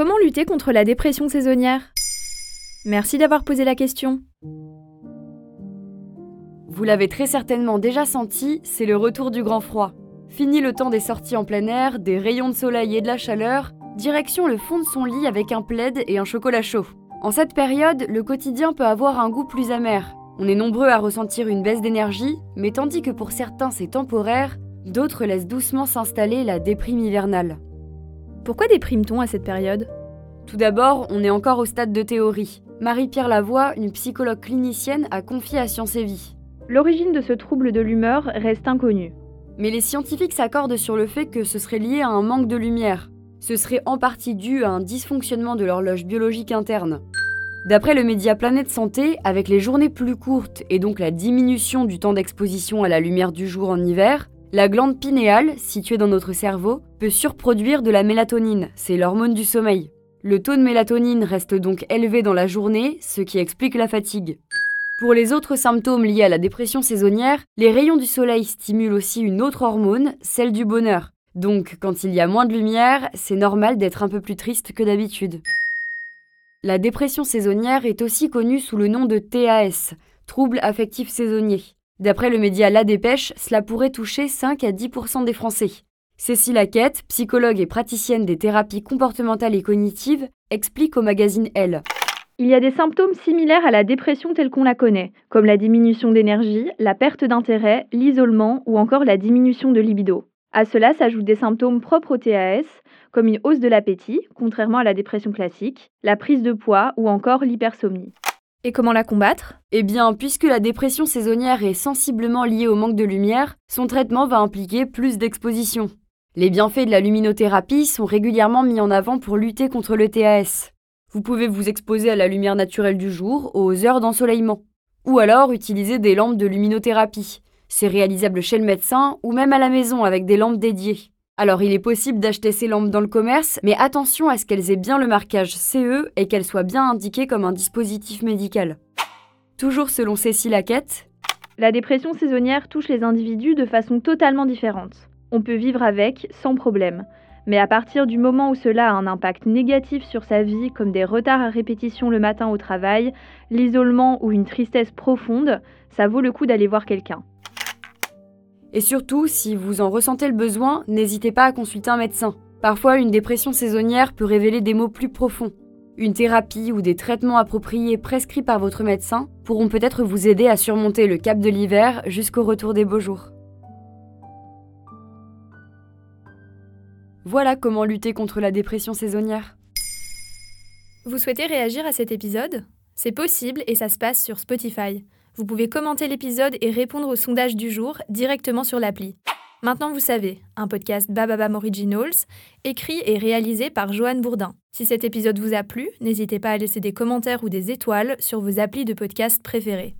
Comment lutter contre la dépression saisonnière? Merci d'avoir posé la question. Vous l'avez très certainement déjà senti, c'est le retour du grand froid. Fini le temps des sorties en plein air, des rayons de soleil et de la chaleur, direction le fond de son lit avec un plaid et un chocolat chaud. En cette période, le quotidien peut avoir un goût plus amer. On est nombreux à ressentir une baisse d'énergie, mais tandis que pour certains c'est temporaire, d'autres laissent doucement s'installer la déprime hivernale. Pourquoi déprime-t-on à cette période? Tout d'abord, on est encore au stade de théorie. Marie-Pierre Lavoie, une psychologue clinicienne, a confié à Science et Vie. L'origine de ce trouble de l'humeur reste inconnue. Mais les scientifiques s'accordent sur le fait que ce serait lié à un manque de lumière. Ce serait en partie dû à un dysfonctionnement de l'horloge biologique interne. D'après le média Planète Santé, avec les journées plus courtes et donc la diminution du temps d'exposition à la lumière du jour en hiver, la glande pinéale, située dans notre cerveau, peut surproduire de la mélatonine, c'est l'hormone du sommeil. Le taux de mélatonine reste donc élevé dans la journée, ce qui explique la fatigue. Pour les autres symptômes liés à la dépression saisonnière, les rayons du soleil stimulent aussi une autre hormone, celle du bonheur. Donc, quand il y a moins de lumière, c'est normal d'être un peu plus triste que d'habitude. La dépression saisonnière est aussi connue sous le nom de TAS, trouble affectif saisonnier. D'après le média La Dépêche, cela pourrait toucher 5 à 10% des Français. Cécile Hackett, psychologue et praticienne des thérapies comportementales et cognitives, explique au magazine Elle. Il y a des symptômes similaires à la dépression telle qu'on la connaît, comme la diminution d'énergie, la perte d'intérêt, l'isolement ou encore la diminution de libido. À cela s'ajoutent des symptômes propres au TAS, comme une hausse de l'appétit, contrairement à la dépression classique, la prise de poids ou encore l'hypersomnie. Et comment la combattre? Eh bien, puisque la dépression saisonnière est sensiblement liée au manque de lumière, son traitement va impliquer plus d'exposition. Les bienfaits de la luminothérapie sont régulièrement mis en avant pour lutter contre le TAS. Vous pouvez vous exposer à la lumière naturelle du jour, aux heures d'ensoleillement. Ou alors utiliser des lampes de luminothérapie. C'est réalisable chez le médecin ou même à la maison avec des lampes dédiées. Alors il est possible d'acheter ces lampes dans le commerce, mais attention à ce qu'elles aient bien le marquage CE et qu'elles soient bien indiquées comme un dispositif médical. Toujours selon Cécile Hackett, la dépression saisonnière touche les individus de façon totalement différente. On peut vivre avec sans problème. Mais à partir du moment où cela a un impact négatif sur sa vie, comme des retards à répétition le matin au travail, l'isolement ou une tristesse profonde, ça vaut le coup d'aller voir quelqu'un. Et surtout, si vous en ressentez le besoin, n'hésitez pas à consulter un médecin. Parfois, une dépression saisonnière peut révéler des maux plus profonds. Une thérapie ou des traitements appropriés prescrits par votre médecin pourront peut-être vous aider à surmonter le cap de l'hiver jusqu'au retour des beaux jours. Voilà comment lutter contre la dépression saisonnière. Vous souhaitez réagir à cet épisode? C'est possible et ça se passe sur Spotify. Vous pouvez commenter l'épisode et répondre au sondage du jour directement sur l'appli. Maintenant vous savez, un podcast Bababam Originals, écrit et réalisé par Joanne Bourdin. Si cet épisode vous a plu, n'hésitez pas à laisser des commentaires ou des étoiles sur vos applis de podcast préférés.